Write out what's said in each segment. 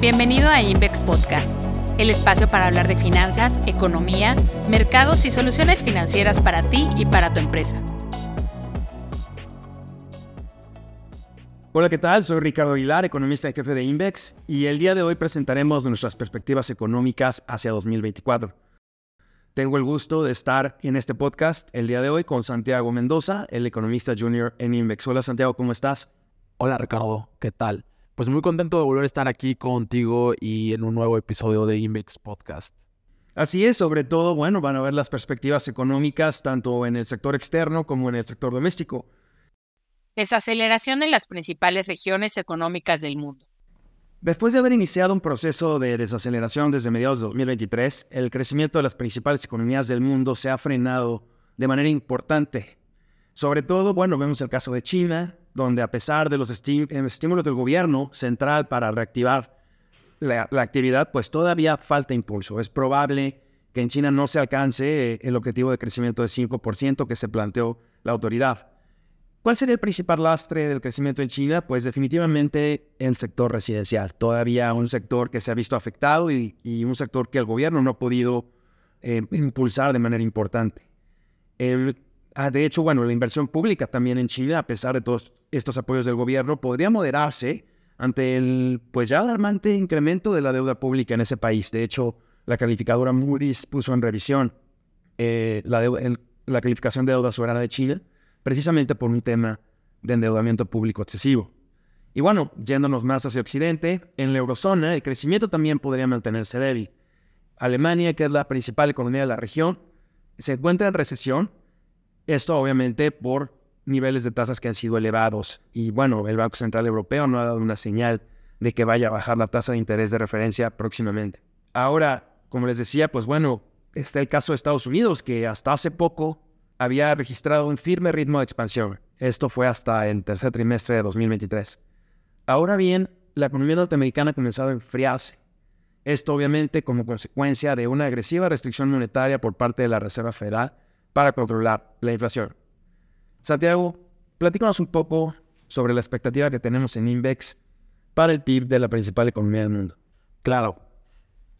Bienvenido a Invex Podcast, el espacio para hablar de finanzas, economía, mercados y soluciones financieras para ti y para tu empresa. Hola, ¿qué tal? Soy Ricardo Aguilar, economista y jefe de Invex, y el día de hoy presentaremos nuestras perspectivas económicas hacia 2024. Tengo el gusto de estar en este podcast el día de hoy con Santiago Mendoza, el economista junior en Invex. Hola Santiago, ¿cómo estás? Hola Ricardo, ¿qué tal? Pues muy contento de volver a estar aquí contigo y en un nuevo episodio de Invex Podcast. Así es, sobre todo, bueno, van a ver las perspectivas económicas tanto en el sector externo como en el sector doméstico. Desaceleración en las principales regiones económicas del mundo. Después de haber iniciado un proceso de desaceleración desde mediados de 2023, el crecimiento de las principales economías del mundo se ha frenado de manera importante. Sobre todo, bueno, vemos el caso de China, donde a pesar de los estímulos del gobierno central para reactivar la, actividad, pues todavía falta impulso. Es probable que en China no se alcance eh, el objetivo de crecimiento de 5% que se planteó la autoridad. ¿Cuál sería el principal lastre del crecimiento en China? Pues definitivamente el sector residencial. Todavía un sector que se ha visto afectado y, un sector que el gobierno no ha podido eh, impulsar de manera importante. El Ah, de hecho, bueno, la inversión pública también en Chile, a pesar de todos estos apoyos del gobierno, podría moderarse ante el pues ya alarmante incremento de la deuda pública en ese país. De hecho, la calificadora Moody's puso en revisión eh, la, la calificación de deuda soberana de Chile, precisamente por un tema de endeudamiento público excesivo. Y bueno, yéndonos más hacia Occidente, en la eurozona el crecimiento también podría mantenerse débil. Alemania, que es la principal economía de la región, se encuentra en recesión esto obviamente por niveles de tasas que han sido elevados. Y bueno, el Banco Central Europeo no ha dado una señal de que vaya a bajar la tasa de interés de referencia próximamente. Ahora, como les decía, pues bueno, está el caso de Estados Unidos, que hasta hace poco había registrado un firme ritmo de expansión. Esto fue hasta el tercer trimestre de 2023. Ahora bien, la economía norteamericana ha comenzado a enfriarse. Esto obviamente como consecuencia de una agresiva restricción monetaria por parte de la Reserva Federal para controlar la inflación. Santiago, platícanos un poco sobre la expectativa que tenemos en Invex para el PIB de la principal economía del mundo. Claro.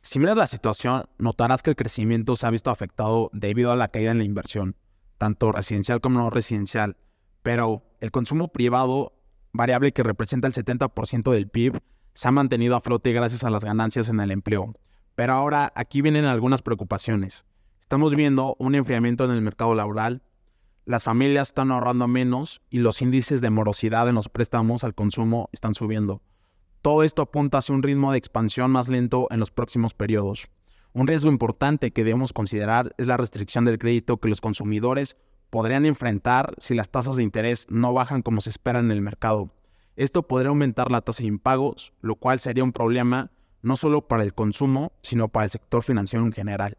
Si miras la situación, notarás que el crecimiento se ha visto afectado debido a la caída en la inversión, tanto residencial como no residencial, pero el consumo privado, variable que representa el 70% del PIB, se ha mantenido a flote gracias a las ganancias en el empleo. Pero ahora aquí vienen algunas preocupaciones. Estamos viendo un enfriamiento en el mercado laboral, las familias están ahorrando menos y los índices de morosidad en los préstamos al consumo están subiendo. Todo esto apunta hacia un ritmo de expansión más lento en los próximos periodos. Un riesgo importante que debemos considerar es la restricción del crédito que los consumidores podrían enfrentar si las tasas de interés no bajan como se espera en el mercado. Esto podría aumentar la tasa de impagos, lo cual sería un problema no solo para el consumo, sino para el sector financiero en general.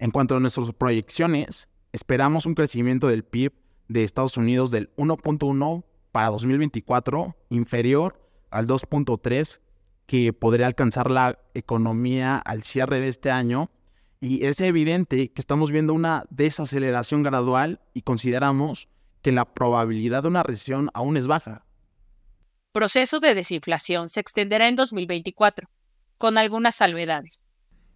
En cuanto a nuestras proyecciones, esperamos un crecimiento del PIB de Estados Unidos del 1.1 para 2024, inferior al 2.3 que podría alcanzar la economía al cierre de este año. Y es evidente que estamos viendo una desaceleración gradual y consideramos que la probabilidad de una recesión aún es baja. Proceso de desinflación se extenderá en 2024, con algunas salvedades.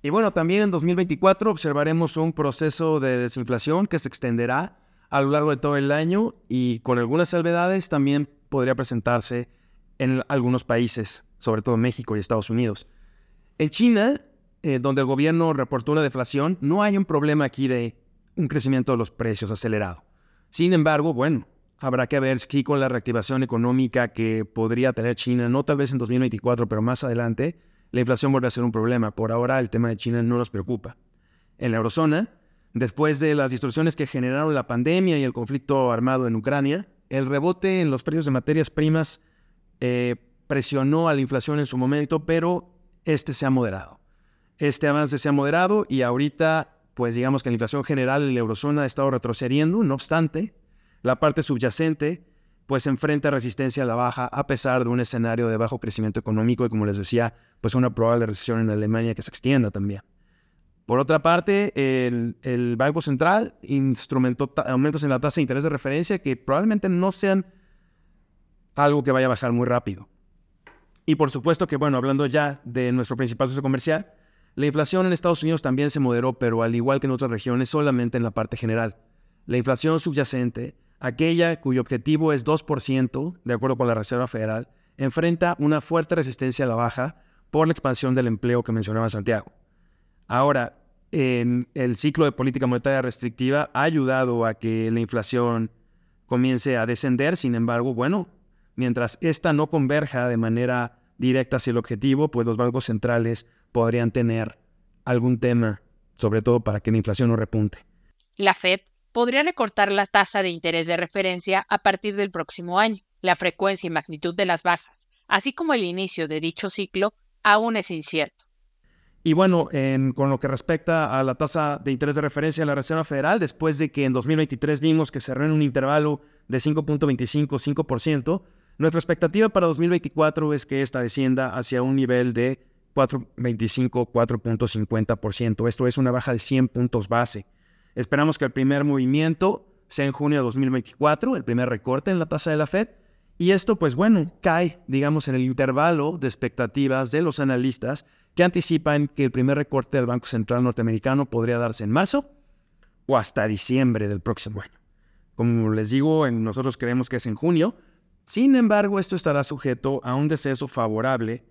Y bueno, también en 2024 observaremos un proceso de desinflación que se extenderá a lo largo de todo el año y con algunas salvedades también podría presentarse en algunos países, sobre todo México y Estados Unidos. En China, eh, donde el gobierno reportó una deflación, no hay un problema aquí de un crecimiento de los precios acelerado. Sin embargo, bueno, habrá que ver si con la reactivación económica que podría tener China, no tal vez en 2024, pero más adelante, la inflación vuelve a ser un problema. Por ahora el tema de China no nos preocupa. En la eurozona, después de las distorsiones que generaron la pandemia y el conflicto armado en Ucrania, el rebote en los precios de materias primas eh, presionó a la inflación en su momento, pero este se ha moderado. Este avance se ha moderado y ahorita, pues digamos que la inflación general en la eurozona ha estado retrocediendo, no obstante, la parte subyacente pues enfrenta resistencia a la baja a pesar de un escenario de bajo crecimiento económico y como les decía, pues una probable recesión en Alemania que se extienda también. Por otra parte, el, Banco Central instrumentó aumentos en la tasa de interés de referencia que probablemente no sean algo que vaya a bajar muy rápido. Y por supuesto que, bueno, hablando ya de nuestro principal socio comercial, la inflación en Estados Unidos también se moderó, pero al igual que en otras regiones, solamente en la parte general. La inflación subyacente, aquella cuyo objetivo es 2%, de acuerdo con la Reserva Federal, enfrenta una fuerte resistencia a la baja por la expansión del empleo que mencionaba Santiago. Ahora, en el ciclo de política monetaria restrictiva ha ayudado a que la inflación comience a descender, sin embargo, bueno, mientras esta no converja de manera directa hacia el objetivo, pues los bancos centrales podrían tener algún tema, sobre todo para que la inflación no repunte. La Fed podría recortar la tasa de interés de referencia a partir del próximo año. La frecuencia y magnitud de las bajas, así como el inicio de dicho ciclo, aún es incierto. Y bueno, con lo que respecta a la tasa de interés de referencia de la Reserva Federal, después de que en 2023 vimos que cerró en un intervalo de 5.25-5%, nuestra expectativa para 2024 es que esta descienda hacia un nivel de 4.25-4.50%. Esto es una baja de 100 puntos base. Esperamos que el primer movimiento sea en junio de 2024, el primer recorte en la tasa de la Fed. Y esto, pues bueno, cae, digamos, en el intervalo de expectativas de los analistas que anticipan que el primer recorte del Banco Central norteamericano podría darse en marzo o hasta diciembre del próximo año. Como les digo, nosotros creemos que es en junio, sin embargo, esto estará sujeto a un deceso favorable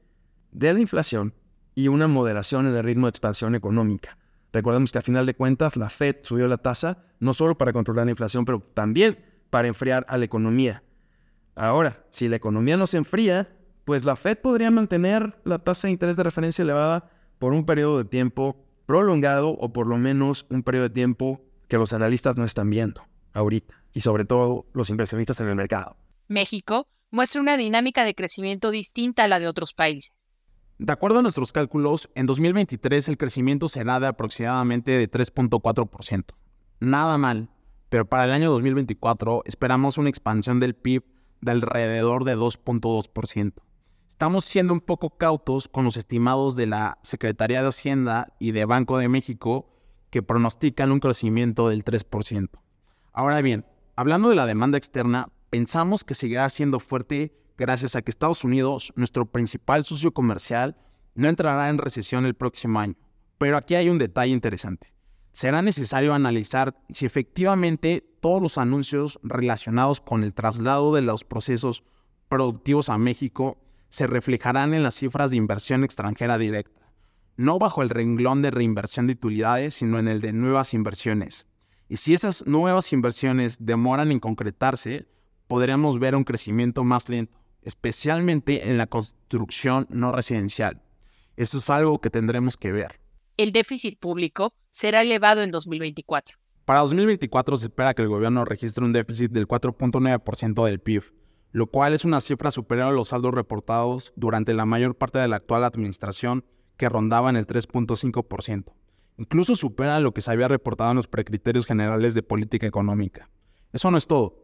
de la inflación y una moderación en el ritmo de expansión económica. Recordemos que a final de cuentas la Fed subió la tasa no solo para controlar la inflación, pero también para enfriar a la economía. Ahora, si la economía no se enfría, pues la Fed podría mantener la tasa de interés de referencia elevada por un periodo de tiempo prolongado o por lo menos un periodo de tiempo que los analistas no están viendo ahorita y sobre todo los inversionistas en el mercado. México muestra una dinámica de crecimiento distinta a la de otros países. De acuerdo a nuestros cálculos, en 2023 el crecimiento será de aproximadamente de 3.4%. Nada mal, pero para el año 2024 esperamos una expansión del PIB de alrededor de 2.2%. Estamos siendo un poco cautos con los estimados de la Secretaría de Hacienda y de Banco de México que pronostican un crecimiento del 3%. Ahora bien, hablando de la demanda externa, pensamos que seguirá siendo fuerte gracias a que Estados Unidos, nuestro principal socio comercial, no entrará en recesión el próximo año. Pero aquí hay un detalle interesante. Será necesario analizar si efectivamente todos los anuncios relacionados con el traslado de los procesos productivos a México se reflejarán en las cifras de inversión extranjera directa, no bajo el renglón de reinversión de utilidades, sino en el de nuevas inversiones. Y si esas nuevas inversiones demoran en concretarse, podríamos ver un crecimiento más lento, especialmente en la construcción no residencial. Eso es algo que tendremos que ver. El déficit público será elevado en 2024. Para 2024 se espera que el gobierno registre un déficit del 4.9% del PIB, lo cual es una cifra superior a los saldos reportados durante la mayor parte de la actual administración, que rondaban el 3.5%. Incluso supera lo que se había reportado en los precriterios generales de política económica. Eso no es todo.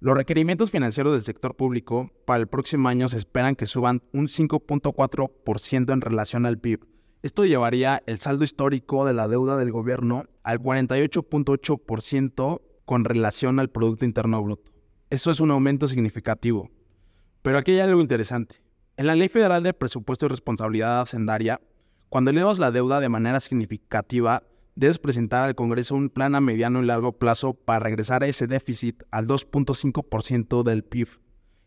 Los requerimientos financieros del sector público para el próximo año se esperan que suban un 5.4% en relación al PIB. Esto llevaría el saldo histórico de la deuda del gobierno al 48.8% con relación al Producto Interno Bruto. Eso es un aumento significativo. Pero aquí hay algo interesante. En la Ley Federal de Presupuesto y Responsabilidad Hacendaria, cuando elevas la deuda de manera significativa, debes presentar al Congreso un plan a mediano y largo plazo para regresar a ese déficit al 2.5% del PIB.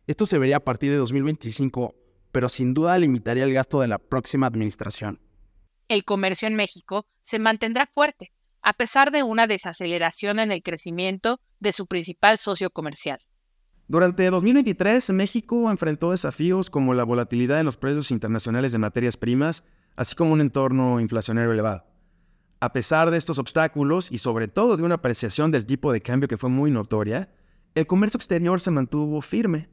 Esto se vería a partir de 2025, pero sin duda limitaría el gasto de la próxima administración. El comercio en México se mantendrá fuerte, a pesar de una desaceleración en el crecimiento de su principal socio comercial. Durante 2023, México enfrentó desafíos como la volatilidad en los precios internacionales de materias primas, así como un entorno inflacionario elevado. A pesar de estos obstáculos y sobre todo de una apreciación del tipo de cambio que fue muy notoria, el comercio exterior se mantuvo firme.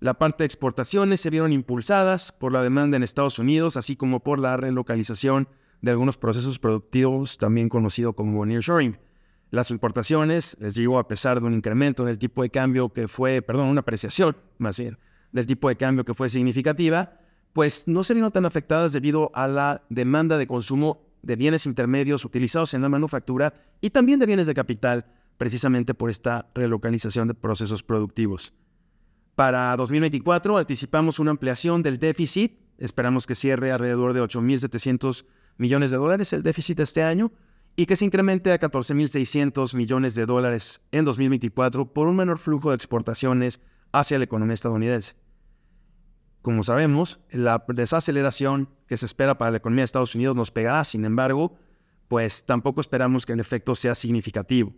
La parte de exportaciones se vieron impulsadas por la demanda en Estados Unidos, así como por la relocalización de algunos procesos productivos, también conocido como nearshoring. Las importaciones, les digo, a pesar de un incremento del tipo de cambio que fue, perdón, una apreciación más bien, del tipo de cambio que fue significativa, pues no se vieron tan afectadas debido a la demanda de consumo de bienes intermedios utilizados en la manufactura y también de bienes de capital, precisamente por esta relocalización de procesos productivos. Para 2024 anticipamos una ampliación del déficit, esperamos que cierre alrededor de 8.700 millones de dólares el déficit este año y que se incremente a 14.600 millones de dólares en 2024 por un menor flujo de exportaciones hacia la economía estadounidense. Como sabemos, la desaceleración que se espera para la economía de Estados Unidos nos pegará, sin embargo, pues tampoco esperamos que el efecto sea significativo.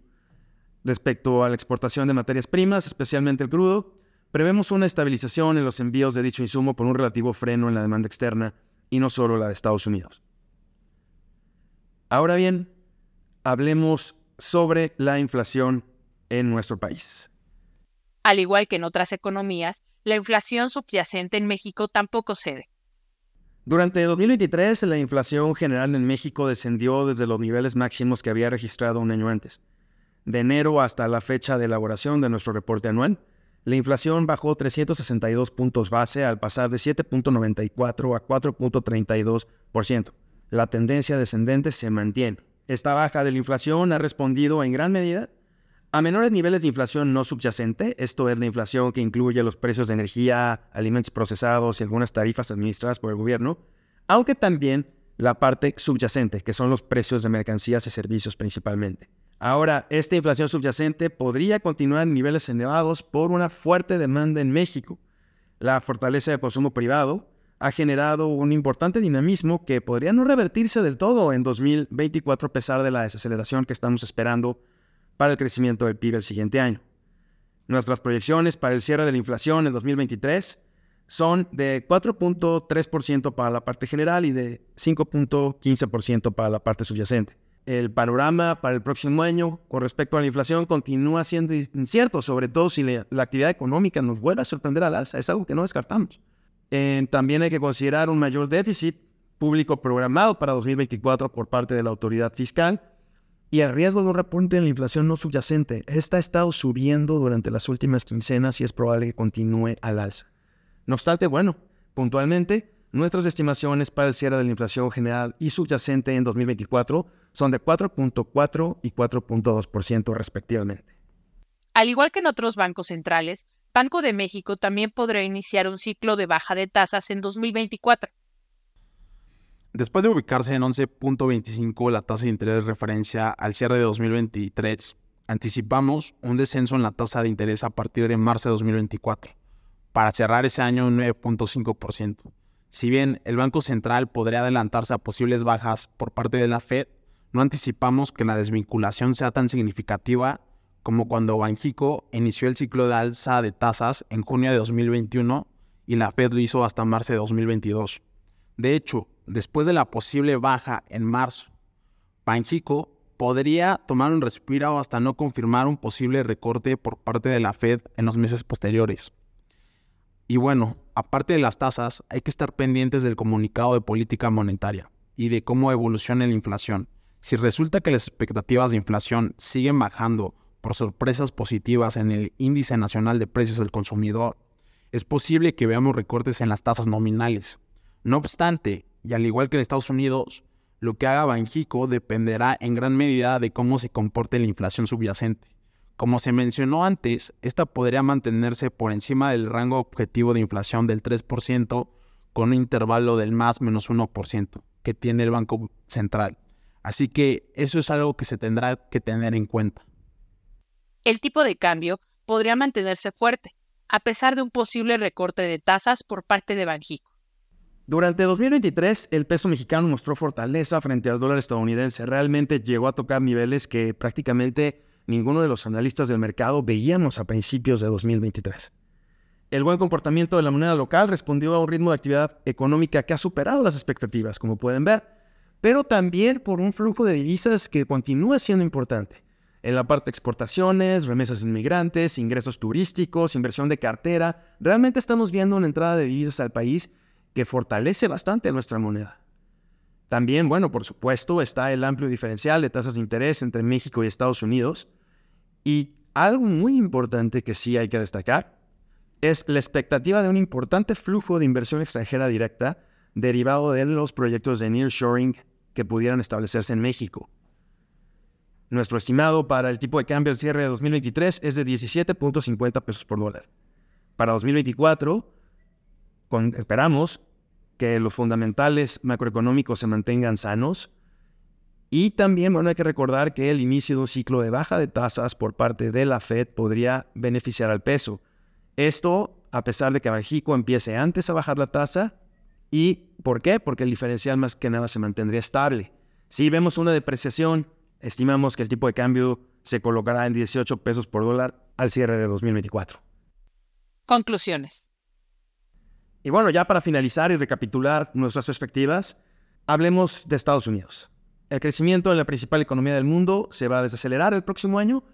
Respecto a la exportación de materias primas, especialmente el crudo, prevemos una estabilización en los envíos de dicho insumo por un relativo freno en la demanda externa y no solo la de Estados Unidos. Ahora bien, hablemos sobre la inflación en nuestro país. Al igual que en otras economías, la inflación subyacente en México tampoco cede. Durante 2023, la inflación general en México descendió desde los niveles máximos que había registrado un año antes. De enero hasta la fecha de elaboración de nuestro reporte anual, la inflación bajó 362 puntos base al pasar de 7.94 a 4.32%. La tendencia descendente se mantiene. Esta baja de la inflación ha respondido en gran medida a menores niveles de inflación no subyacente, esto es la inflación que incluye los precios de energía, alimentos procesados y algunas tarifas administradas por el gobierno, aunque también la parte subyacente, que son los precios de mercancías y servicios principalmente. Ahora, esta inflación subyacente podría continuar en niveles elevados por una fuerte demanda en México. La fortaleza del consumo privado ha generado un importante dinamismo que podría no revertirse del todo en 2024 a pesar de la desaceleración que estamos esperando para el crecimiento del PIB el siguiente año. Nuestras proyecciones para el cierre de la inflación en 2023 son de 4.3% para la parte general y de 5.15% para la parte subyacente. El panorama para el próximo año con respecto a la inflación continúa siendo incierto, sobre todo si la, actividad económica nos vuelve a sorprender al alza. Es algo que no descartamos. Eh, también hay que considerar un mayor déficit público programado para 2024 por parte de la autoridad fiscal y el riesgo de un repunte en la inflación no subyacente. Esta ha estado subiendo durante las últimas quincenas y es probable que continúe al alza. No obstante, bueno, puntualmente, nuestras estimaciones para el cierre de la inflación general y subyacente en 2024 son de 4.4 y 4.2% respectivamente. Al igual que en otros bancos centrales, Banco de México también podrá iniciar un ciclo de baja de tasas en 2024 Después de ubicarse en 11.25 la tasa de interés de referencia al cierre de 2023, anticipamos un descenso en la tasa de interés a partir de marzo de 2024, para cerrar ese año en 9.5%. Si bien el Banco Central podría adelantarse a posibles bajas por parte de la Fed, no anticipamos que la desvinculación sea tan significativa como cuando Banjico inició el ciclo de alza de tasas en junio de 2021 y la Fed lo hizo hasta marzo de 2022. De hecho, después de la posible baja en marzo, Banjico podría tomar un respiro hasta no confirmar un posible recorte por parte de la Fed en los meses posteriores. Y bueno, aparte de las tasas, hay que estar pendientes del comunicado de política monetaria y de cómo evoluciona la inflación. Si resulta que las expectativas de inflación siguen bajando por sorpresas positivas en el índice nacional de precios del consumidor, es posible que veamos recortes en las tasas nominales. No obstante, y al igual que en Estados Unidos, lo que haga Banjico dependerá en gran medida de cómo se comporte la inflación subyacente. Como se mencionó antes, esta podría mantenerse por encima del rango objetivo de inflación del 3% con un intervalo del más menos 1% que tiene el Banco Central. Así que eso es algo que se tendrá que tener en cuenta. El tipo de cambio podría mantenerse fuerte, a pesar de un posible recorte de tasas por parte de Banjico. Durante 2023, el peso mexicano mostró fortaleza frente al dólar estadounidense. Realmente llegó a tocar niveles que prácticamente ninguno de los analistas del mercado veíamos a principios de 2023. El buen comportamiento de la moneda local respondió a un ritmo de actividad económica que ha superado las expectativas, como pueden ver, pero también por un flujo de divisas que continúa siendo importante. En la parte de exportaciones, remesas inmigrantes, ingresos turísticos, inversión de cartera, realmente estamos viendo una entrada de divisas al país que fortalece bastante nuestra moneda. También, bueno, por supuesto, está el amplio diferencial de tasas de interés entre México y Estados Unidos. Y algo muy importante que sí hay que destacar es la expectativa de un importante flujo de inversión extranjera directa derivado de los proyectos de nearshoring que pudieran establecerse en México. Nuestro estimado para el tipo de cambio al cierre de 2023 es de 17.50 pesos por dólar. Para 2024, esperamos que los fundamentales macroeconómicos se mantengan sanos. Y también bueno, hay que recordar que el inicio de un ciclo de baja de tasas por parte de la Fed podría beneficiar al peso. Esto a pesar de que México empiece antes a bajar la tasa. ¿Y por qué? Porque el diferencial más que nada se mantendría estable. Si vemos una depreciación, estimamos que el tipo de cambio se colocará en 18 pesos por dólar al cierre de 2024. Conclusiones. Y bueno, ya para finalizar y recapitular nuestras perspectivas, hablemos de Estados Unidos. El crecimiento en la principal economía del mundo se va a desacelerar el próximo año,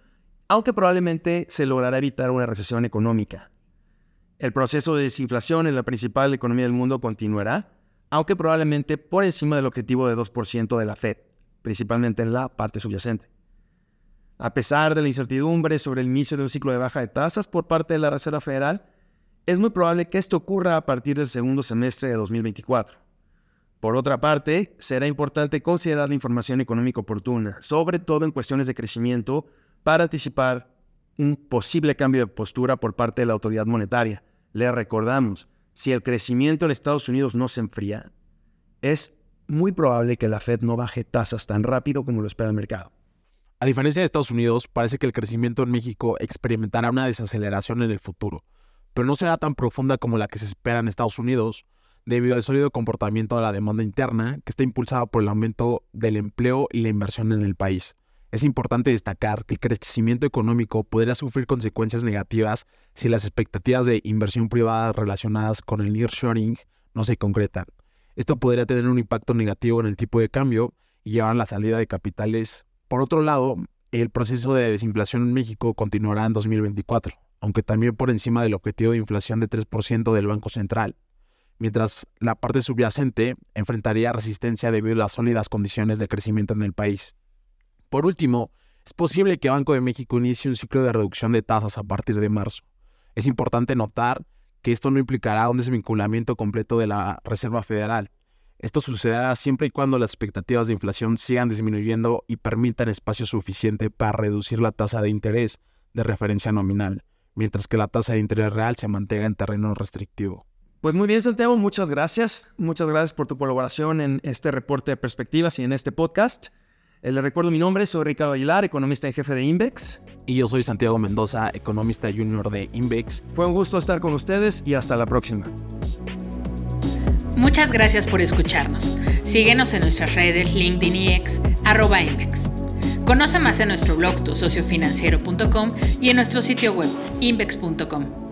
aunque probablemente se logrará evitar una recesión económica. El proceso de desinflación en la principal economía del mundo continuará, aunque probablemente por encima del objetivo de 2% de la Fed, principalmente en la parte subyacente. A pesar de la incertidumbre sobre el inicio de un ciclo de baja de tasas por parte de la Reserva Federal, es muy probable que esto ocurra a partir del segundo semestre de 2024. Por otra parte, será importante considerar la información económica oportuna, sobre todo en cuestiones de crecimiento, para anticipar un posible cambio de postura por parte de la autoridad monetaria. Le recordamos, si el crecimiento en Estados Unidos no se enfría, es muy probable que la Fed no baje tasas tan rápido como lo espera el mercado. A diferencia de Estados Unidos, parece que el crecimiento en México experimentará una desaceleración en el futuro pero no será tan profunda como la que se espera en Estados Unidos, debido al sólido comportamiento de la demanda interna que está impulsada por el aumento del empleo y la inversión en el país. Es importante destacar que el crecimiento económico podría sufrir consecuencias negativas si las expectativas de inversión privada relacionadas con el nearshoring no se concretan. Esto podría tener un impacto negativo en el tipo de cambio y llevar a la salida de capitales. Por otro lado, el proceso de desinflación en México continuará en 2024 aunque también por encima del objetivo de inflación de 3% del Banco Central, mientras la parte subyacente enfrentaría resistencia debido a las sólidas condiciones de crecimiento en el país. Por último, es posible que Banco de México inicie un ciclo de reducción de tasas a partir de marzo. Es importante notar que esto no implicará un desvinculamiento completo de la Reserva Federal. Esto sucederá siempre y cuando las expectativas de inflación sigan disminuyendo y permitan espacio suficiente para reducir la tasa de interés de referencia nominal mientras que la tasa de interés real se mantenga en terreno restrictivo. Pues muy bien, Santiago, muchas gracias. Muchas gracias por tu colaboración en este reporte de perspectivas y en este podcast. Eh, le recuerdo mi nombre, soy Ricardo Aguilar, economista en jefe de Invex. Y yo soy Santiago Mendoza, economista junior de Invex. Fue un gusto estar con ustedes y hasta la próxima. Muchas gracias por escucharnos. Síguenos en nuestras redes LinkedIn y X, arroba Invex. Conoce más en nuestro blog tusociofinanciero.com y en nuestro sitio web invex.com.